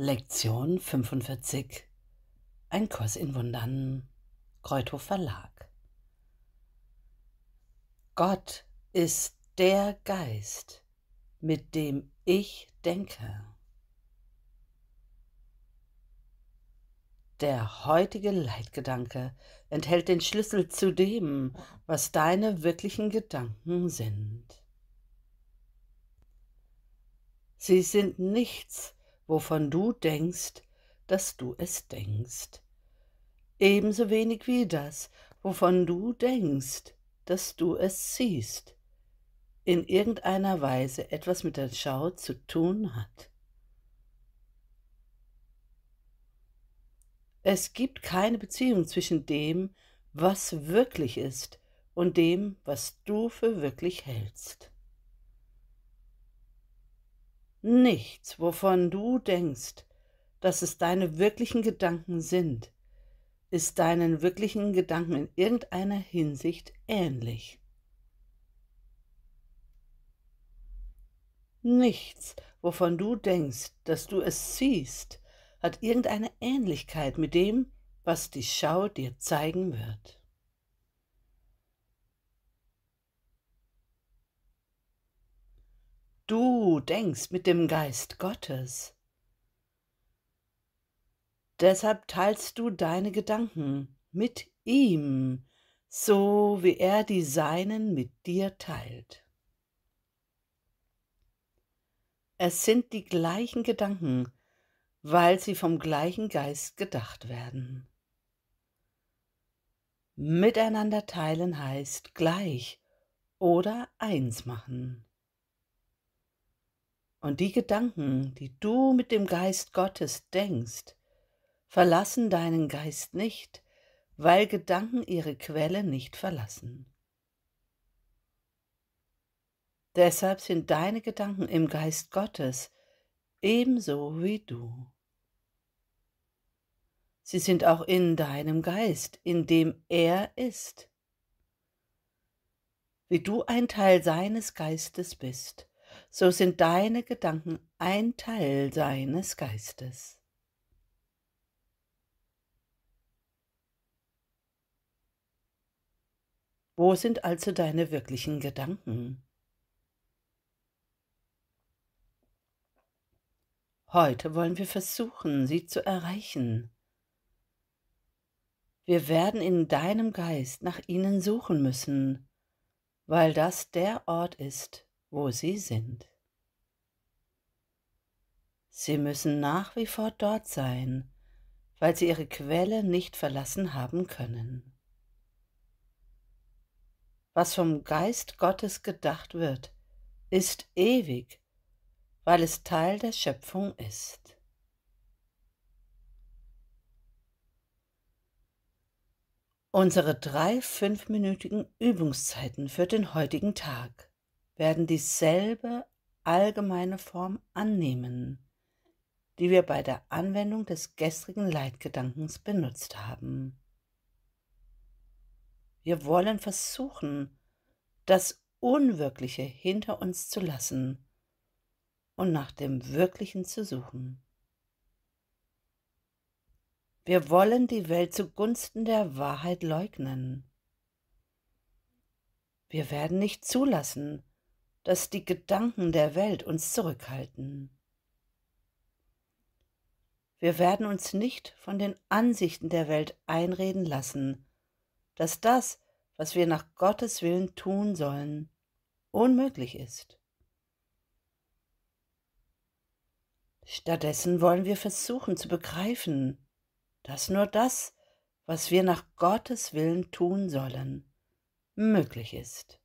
Lektion 45 Ein Kurs in Wundern Kreuthof Verlag Gott ist der Geist, mit dem ich denke. Der heutige Leitgedanke enthält den Schlüssel zu dem, was deine wirklichen Gedanken sind. Sie sind nichts, wovon du denkst, dass du es denkst. Ebenso wenig wie das, wovon du denkst, dass du es siehst, in irgendeiner Weise etwas mit der Schau zu tun hat. Es gibt keine Beziehung zwischen dem, was wirklich ist, und dem, was du für wirklich hältst. Nichts, wovon du denkst, dass es deine wirklichen Gedanken sind, ist deinen wirklichen Gedanken in irgendeiner Hinsicht ähnlich. Nichts, wovon du denkst, dass du es siehst, hat irgendeine Ähnlichkeit mit dem, was die Schau dir zeigen wird. Du denkst mit dem Geist Gottes. Deshalb teilst du deine Gedanken mit ihm, so wie er die seinen mit dir teilt. Es sind die gleichen Gedanken, weil sie vom gleichen Geist gedacht werden. Miteinander teilen heißt gleich oder eins machen. Und die Gedanken, die du mit dem Geist Gottes denkst, verlassen deinen Geist nicht, weil Gedanken ihre Quelle nicht verlassen. Deshalb sind deine Gedanken im Geist Gottes ebenso wie du. Sie sind auch in deinem Geist, in dem er ist. Wie du ein Teil seines Geistes bist, so sind deine Gedanken ein Teil seines Geistes. Wo sind also deine wirklichen Gedanken? Heute wollen wir versuchen, sie zu erreichen. Wir werden in deinem Geist nach ihnen suchen müssen, weil das der Ort ist, wo sie sind. Sie müssen nach wie vor dort sein, weil sie ihre Quelle nicht verlassen haben können. Was vom Geist Gottes gedacht wird, ist ewig, weil es Teil der Schöpfung ist. Unsere drei fünfminütigen Übungszeiten für den heutigen Tag werden dieselbe allgemeine Form annehmen, die wir bei der Anwendung des gestrigen Leitgedankens benutzt haben. Wir wollen versuchen, das Unwirkliche hinter uns zu lassen und nach dem Wirklichen zu suchen. Wir wollen die Welt zugunsten der Wahrheit leugnen. Wir werden nicht zulassen, dass die Gedanken der Welt uns zurückhalten. Wir werden uns nicht von den Ansichten der Welt einreden lassen, dass das, was wir nach Gottes Willen tun sollen, unmöglich ist. Stattdessen wollen wir versuchen zu begreifen, dass nur das, was wir nach Gottes Willen tun sollen, möglich ist.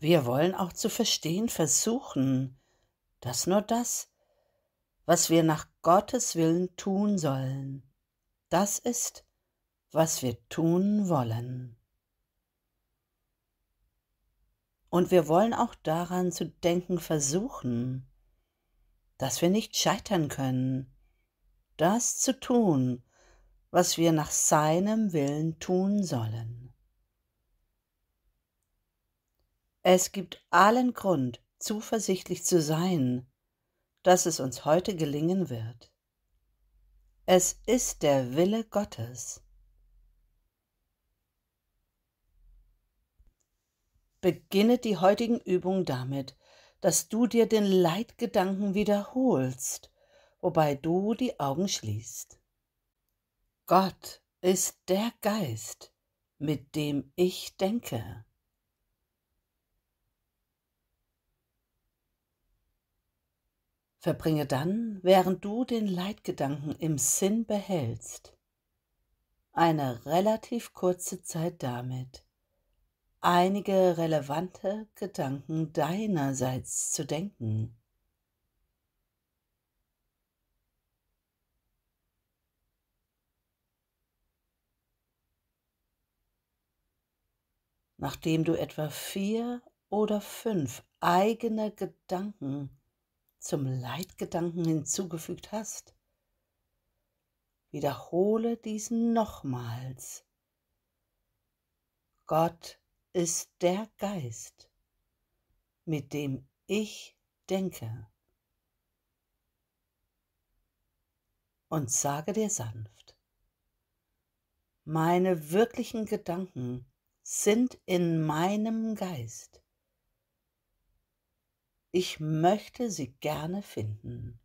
Wir wollen auch zu verstehen versuchen, dass nur das, was wir nach Gottes Willen tun sollen, das ist, was wir tun wollen. Und wir wollen auch daran zu denken versuchen, dass wir nicht scheitern können, das zu tun, was wir nach seinem Willen tun sollen. Es gibt allen Grund, zuversichtlich zu sein, dass es uns heute gelingen wird. Es ist der Wille Gottes. Beginne die heutigen Übungen damit, dass du dir den Leitgedanken wiederholst, wobei du die Augen schließt. Gott ist der Geist, mit dem ich denke. Verbringe dann, während du den Leitgedanken im Sinn behältst, eine relativ kurze Zeit damit, einige relevante Gedanken deinerseits zu denken. Nachdem du etwa vier oder fünf eigene Gedanken zum Leitgedanken hinzugefügt hast, wiederhole diesen nochmals. Gott ist der Geist, mit dem ich denke. Und sage dir sanft, meine wirklichen Gedanken sind in meinem Geist. Ich möchte sie gerne finden.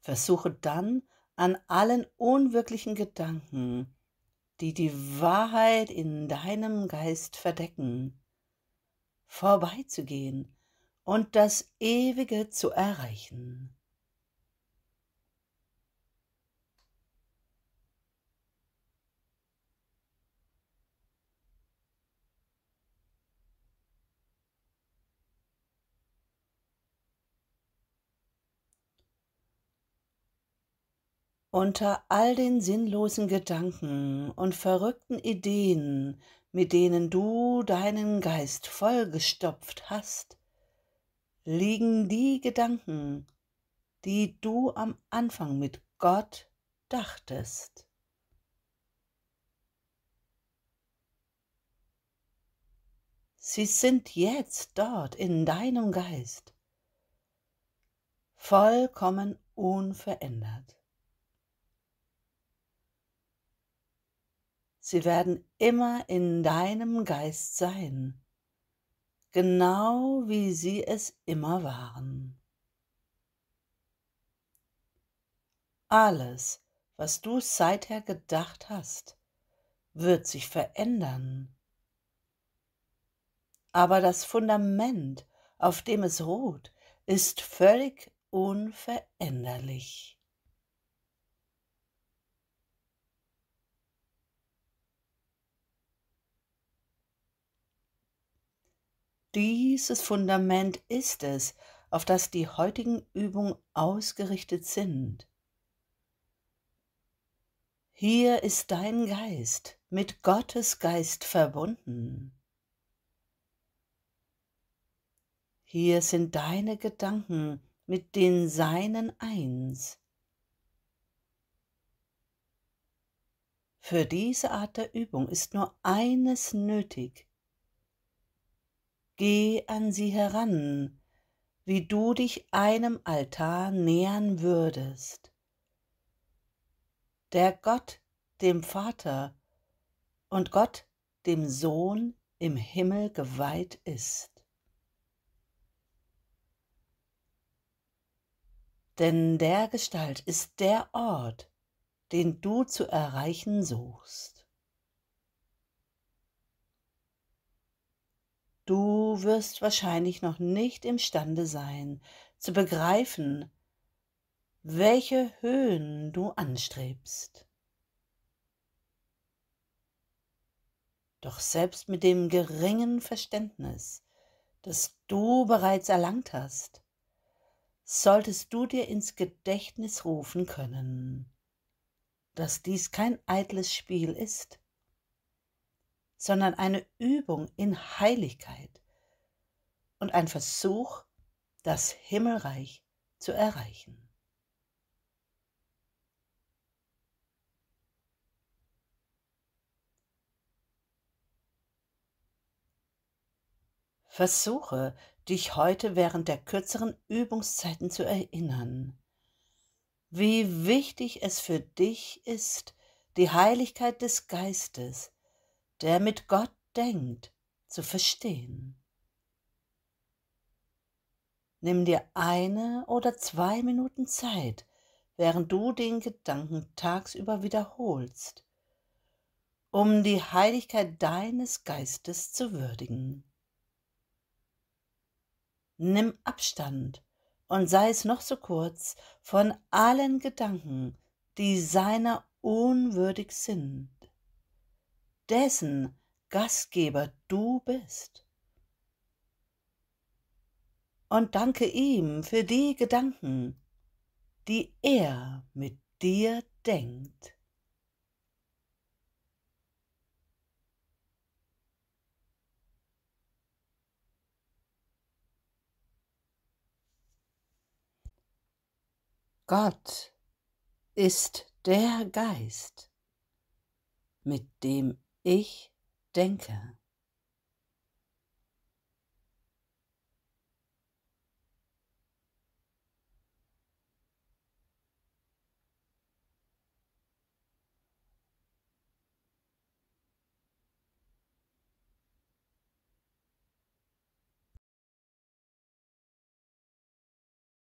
Versuche dann an allen unwirklichen Gedanken, die die Wahrheit in deinem Geist verdecken, vorbeizugehen und das Ewige zu erreichen. Unter all den sinnlosen Gedanken und verrückten Ideen, mit denen du deinen Geist vollgestopft hast, liegen die Gedanken, die du am Anfang mit Gott dachtest. Sie sind jetzt dort in deinem Geist, vollkommen unverändert. Sie werden immer in deinem Geist sein, genau wie sie es immer waren. Alles, was du seither gedacht hast, wird sich verändern. Aber das Fundament, auf dem es ruht, ist völlig unveränderlich. Dieses Fundament ist es, auf das die heutigen Übungen ausgerichtet sind. Hier ist dein Geist mit Gottes Geist verbunden. Hier sind deine Gedanken mit den Seinen eins. Für diese Art der Übung ist nur eines nötig, Geh an sie heran, wie du dich einem Altar nähern würdest, der Gott dem Vater und Gott dem Sohn im Himmel geweiht ist. Denn der Gestalt ist der Ort, den du zu erreichen suchst. Du wirst wahrscheinlich noch nicht imstande sein zu begreifen, welche Höhen du anstrebst. Doch selbst mit dem geringen Verständnis, das du bereits erlangt hast, solltest du dir ins Gedächtnis rufen können, dass dies kein eitles Spiel ist, sondern eine Übung in Heiligkeit und ein Versuch, das Himmelreich zu erreichen. Versuche, dich heute während der kürzeren Übungszeiten zu erinnern, wie wichtig es für dich ist, die Heiligkeit des Geistes, der mit Gott denkt, zu verstehen. Nimm dir eine oder zwei Minuten Zeit, während du den Gedanken tagsüber wiederholst, um die Heiligkeit deines Geistes zu würdigen. Nimm Abstand und sei es noch so kurz von allen Gedanken, die seiner unwürdig sind, dessen Gastgeber du bist. Und danke ihm für die Gedanken, die er mit dir denkt. Gott ist der Geist, mit dem ich denke.